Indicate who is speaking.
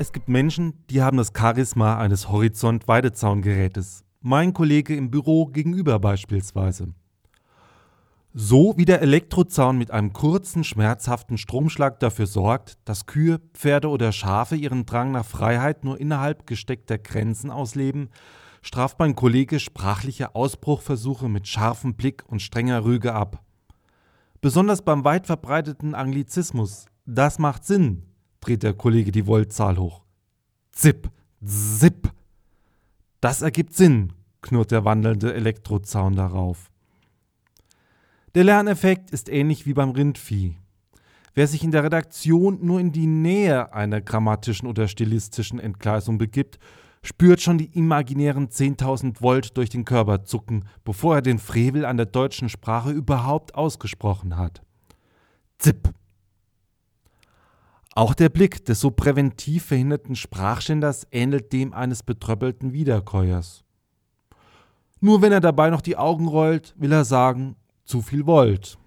Speaker 1: Es gibt Menschen, die haben das Charisma eines Horizont-Weidezaungerätes. Mein Kollege im Büro gegenüber beispielsweise. So wie der Elektrozaun mit einem kurzen, schmerzhaften Stromschlag dafür sorgt, dass Kühe, Pferde oder Schafe ihren Drang nach Freiheit nur innerhalb gesteckter Grenzen ausleben, straft mein Kollege sprachliche Ausbruchversuche mit scharfem Blick und strenger Rüge ab. Besonders beim weit verbreiteten Anglizismus, das macht Sinn, dreht der Kollege die Voltzahl hoch. Zip, zip. Das ergibt Sinn, knurrt der wandelnde Elektrozaun darauf. Der Lerneffekt ist ähnlich wie beim Rindvieh. Wer sich in der Redaktion nur in die Nähe einer grammatischen oder stilistischen Entgleisung begibt, spürt schon die imaginären 10.000 Volt durch den Körper zucken, bevor er den Frevel an der deutschen Sprache überhaupt ausgesprochen hat. Zip, auch der Blick des so präventiv verhinderten Sprachschänders ähnelt dem eines betröppelten Wiederkäuers. Nur wenn er dabei noch die Augen rollt, will er sagen, zu viel wollt.